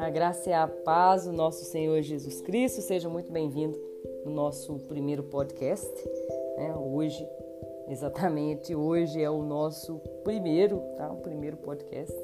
A graça e a paz do nosso Senhor Jesus Cristo. Seja muito bem-vindo no nosso primeiro podcast. Né? Hoje, exatamente hoje é o nosso primeiro, tá? O primeiro podcast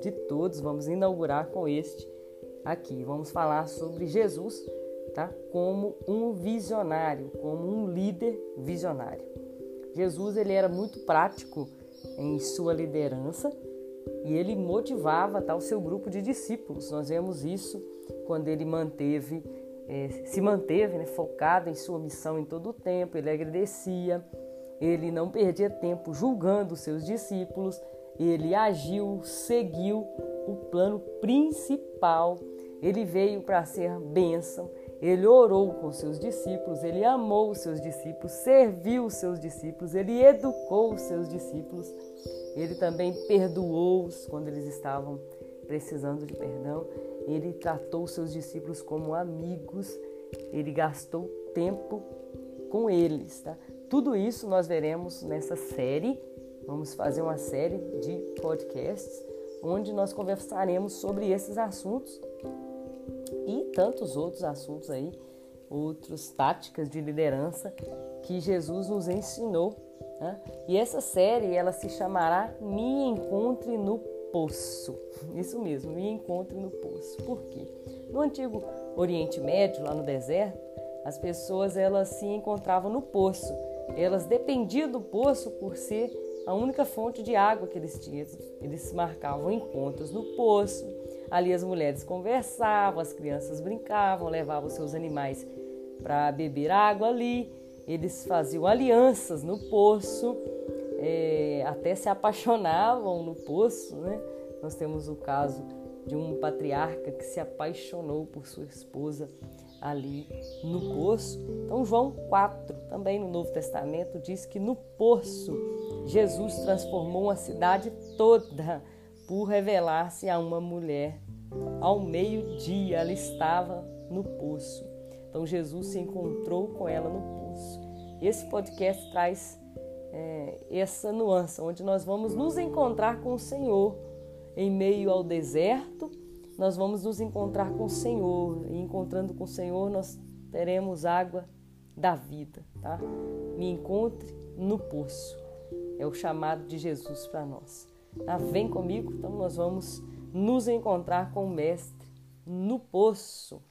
de todos. Vamos inaugurar com este aqui. Vamos falar sobre Jesus, tá? Como um visionário, como um líder visionário. Jesus ele era muito prático em sua liderança e ele motivava tá, o seu grupo de discípulos. Nós vemos isso quando ele manteve, eh, se manteve né, focado em sua missão em todo o tempo, ele agradecia, ele não perdia tempo julgando os seus discípulos, ele agiu, seguiu o plano principal, ele veio para ser bênção, ele orou com seus discípulos, ele amou os seus discípulos, serviu os seus discípulos, ele educou os seus discípulos, ele também perdoou-os quando eles estavam precisando de perdão, ele tratou seus discípulos como amigos, ele gastou tempo com eles. Tá? Tudo isso nós veremos nessa série. Vamos fazer uma série de podcasts onde nós conversaremos sobre esses assuntos e tantos outros assuntos aí, outras táticas de liderança que Jesus nos ensinou. Né? E essa série ela se chamará Me Encontre no Poço. Isso mesmo, Me Encontre no Poço. Por quê? No antigo Oriente Médio, lá no deserto, as pessoas elas se encontravam no poço. Elas dependiam do poço por ser a única fonte de água que eles tinham. Eles marcavam encontros no poço, Ali as mulheres conversavam, as crianças brincavam, levavam seus animais para beber água ali. Eles faziam alianças no poço, é, até se apaixonavam no poço. Né? Nós temos o caso de um patriarca que se apaixonou por sua esposa ali no poço. Então, João 4, também no Novo Testamento, diz que no poço Jesus transformou uma cidade toda por revelar-se a uma mulher. Ao meio-dia ela estava no poço. Então Jesus se encontrou com ela no poço. Esse podcast traz é, essa nuance, onde nós vamos nos encontrar com o Senhor em meio ao deserto. Nós vamos nos encontrar com o Senhor e encontrando com o Senhor nós teremos água da vida, tá? Me encontre no poço. É o chamado de Jesus para nós. Tá? Vem comigo, então nós vamos nos encontrar com o Mestre no poço.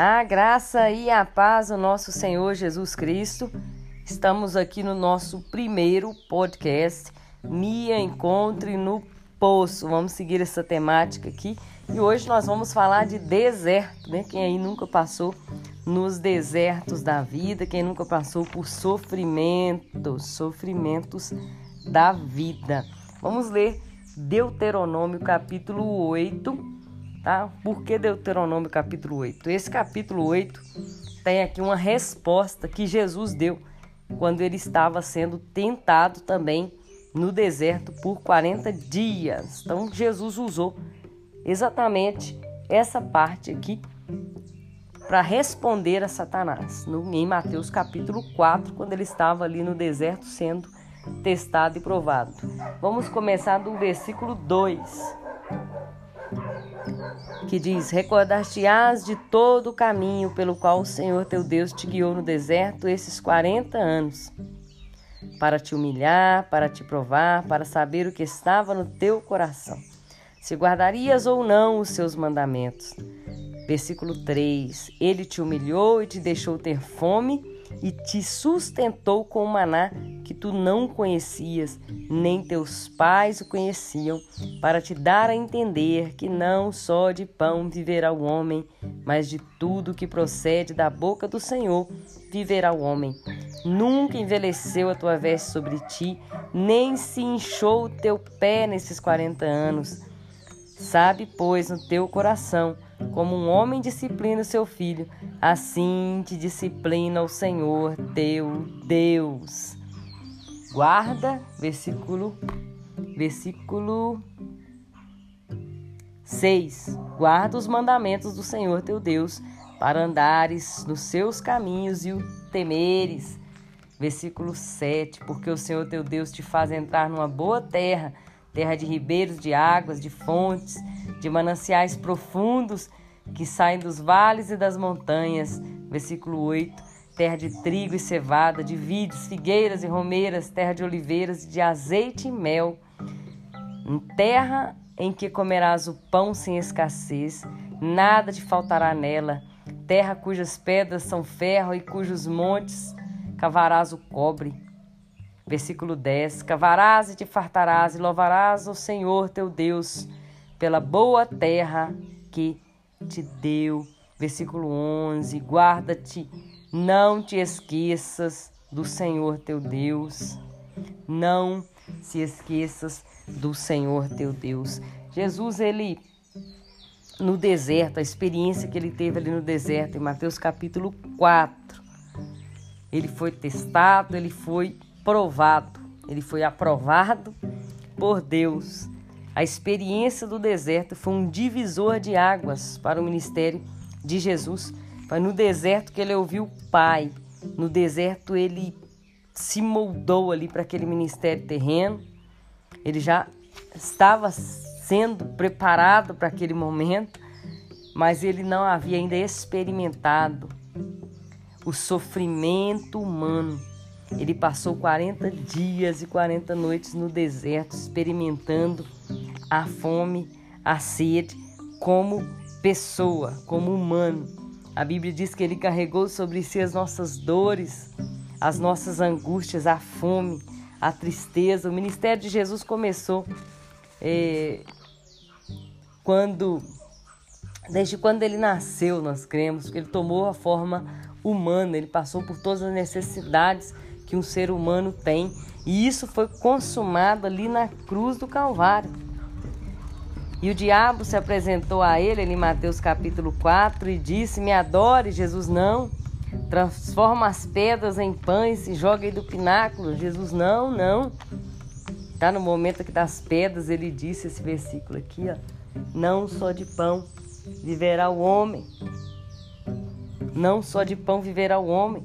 A graça e a paz do nosso Senhor Jesus Cristo. Estamos aqui no nosso primeiro podcast. Me encontre no poço. Vamos seguir essa temática aqui. E hoje nós vamos falar de deserto, né? Quem aí nunca passou nos desertos da vida, quem nunca passou por sofrimentos, sofrimentos da vida. Vamos ler Deuteronômio capítulo 8, tá? Por que Deuteronômio capítulo 8? Esse capítulo 8 tem aqui uma resposta que Jesus deu quando ele estava sendo tentado também no deserto por 40 dias. Então Jesus usou exatamente essa parte aqui para responder a Satanás, no, em Mateus capítulo 4, quando ele estava ali no deserto sendo testado e provado. Vamos começar do versículo 2, que diz: Recordar-te-ás de todo o caminho pelo qual o Senhor teu Deus te guiou no deserto esses 40 anos para te humilhar, para te provar, para saber o que estava no teu coração, se guardarias ou não os seus mandamentos. Versículo 3: Ele te humilhou e te deixou ter fome e te sustentou com o maná que tu não conhecias, nem teus pais o conheciam, para te dar a entender que não só de pão viverá o homem, mas de tudo que procede da boca do Senhor viverá o homem. Nunca envelheceu a tua veste sobre ti, nem se inchou o teu pé nesses quarenta anos. Sabe, pois, no teu coração, como um homem disciplina o seu filho, assim te disciplina o Senhor teu Deus. Guarda, versículo, versículo 6. Guarda os mandamentos do Senhor teu Deus para andares nos seus caminhos e o temeres. Versículo 7: Porque o Senhor teu Deus te faz entrar numa boa terra, terra de ribeiros, de águas, de fontes, de mananciais profundos que saem dos vales e das montanhas. Versículo 8: Terra de trigo e cevada, de vides, figueiras e romeiras, terra de oliveiras, de azeite e mel. Terra em que comerás o pão sem escassez, nada te faltará nela. Terra cujas pedras são ferro e cujos montes cavarás o cobre. Versículo 10: Cavarás e te fartarás e louvarás o Senhor teu Deus pela boa terra que te deu. Versículo 11: Guarda-te, não te esqueças do Senhor teu Deus. Não se esqueças do Senhor teu Deus. Jesus, ele no deserto, a experiência que ele teve ali no deserto, em Mateus capítulo 4, ele foi testado, ele foi provado, ele foi aprovado por Deus. A experiência do deserto foi um divisor de águas para o ministério de Jesus. Foi no deserto que ele ouviu o Pai. No deserto ele se moldou ali para aquele ministério terreno. Ele já estava sendo preparado para aquele momento, mas ele não havia ainda experimentado o sofrimento humano. Ele passou 40 dias e 40 noites no deserto experimentando a fome, a sede como pessoa, como humano. A Bíblia diz que ele carregou sobre si as nossas dores, as nossas angústias, a fome, a tristeza. O ministério de Jesus começou é, quando, desde quando ele nasceu, nós cremos que ele tomou a forma humana, ele passou por todas as necessidades que um ser humano tem, e isso foi consumado ali na cruz do Calvário. E o diabo se apresentou a ele em Mateus capítulo 4 e disse: Me adore, Jesus não. Transforma as pedras em pães e joga aí do pináculo. Jesus, não, não. Tá no momento que das pedras ele disse esse versículo aqui, ó. Não só de pão viverá o homem. Não só de pão viverá o homem.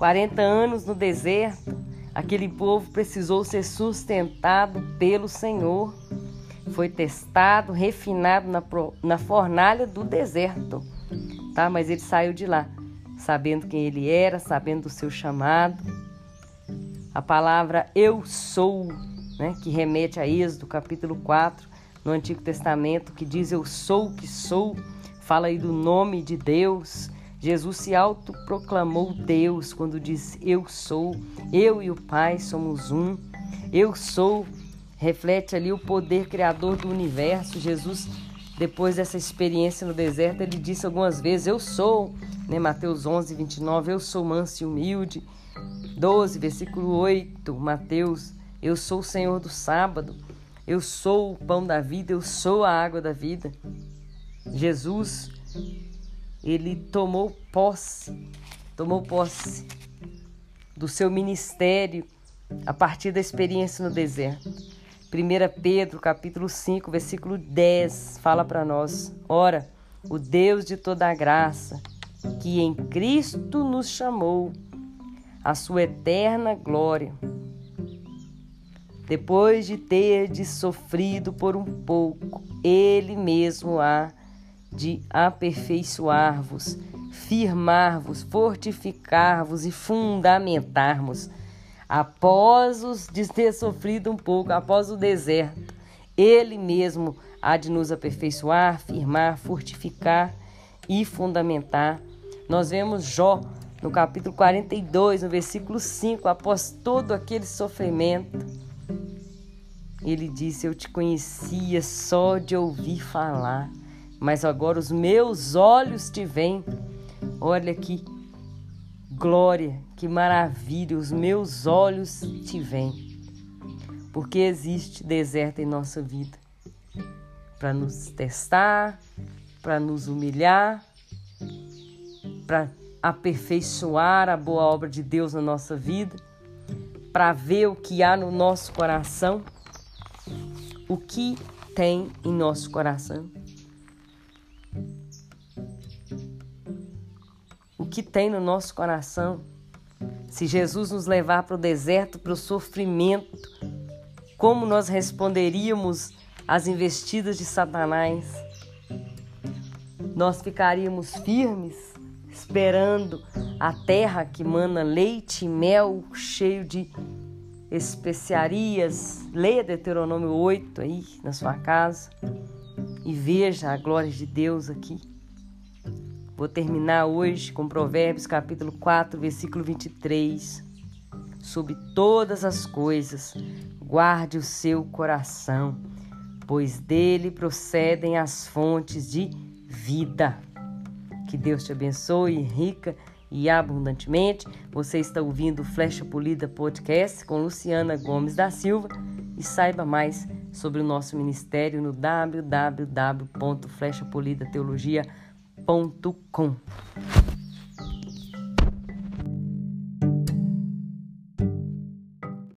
40 anos no deserto, aquele povo precisou ser sustentado pelo Senhor. Foi testado, refinado na, na fornalha do deserto, tá? Mas ele saiu de lá sabendo quem ele era, sabendo do seu chamado. A palavra eu sou, né, que remete a Êxodo, capítulo 4, no Antigo Testamento, que diz eu sou o que sou, fala aí do nome de Deus. Jesus se autoproclamou Deus quando diz eu sou, eu e o Pai somos um. Eu sou reflete ali o poder criador do universo. Jesus, depois dessa experiência no deserto, ele disse algumas vezes: Eu sou né? Mateus 11, 29, eu sou manso e humilde. 12, versículo 8, Mateus, eu sou o Senhor do sábado, eu sou o pão da vida, eu sou a água da vida. Jesus, ele tomou posse, tomou posse do seu ministério a partir da experiência no deserto. 1 Pedro, capítulo 5, versículo 10, fala para nós: Ora, o Deus de toda a graça, que em Cristo nos chamou à sua eterna glória. Depois de ter sofrido por um pouco, Ele mesmo há de aperfeiçoar-vos, firmar-vos, fortificar-vos e fundamentar-vos. Após os de ter sofrido um pouco, após o deserto, Ele mesmo há de nos aperfeiçoar, firmar, fortificar e fundamentar nós vemos Jó no capítulo 42, no versículo 5, após todo aquele sofrimento, ele disse: Eu te conhecia só de ouvir falar, mas agora os meus olhos te veem. Olha que glória, que maravilha, os meus olhos te veem. Porque existe deserto em nossa vida para nos testar, para nos humilhar, para aperfeiçoar a boa obra de Deus na nossa vida, para ver o que há no nosso coração, o que tem em nosso coração. Que tem no nosso coração. Se Jesus nos levar para o deserto, para o sofrimento, como nós responderíamos às investidas de Satanás? Nós ficaríamos firmes, esperando a terra que mana leite e mel, cheio de especiarias. Leia Deuteronômio 8 aí na sua casa e veja a glória de Deus aqui. Vou terminar hoje com Provérbios capítulo 4, versículo 23. Sobre todas as coisas, guarde o seu coração, pois dele procedem as fontes de vida. Que Deus te abençoe rica e abundantemente. Você está ouvindo Flecha Polida Podcast com Luciana Gomes da Silva e saiba mais sobre o nosso ministério no www.flechapolidateologia.com www.ponto.com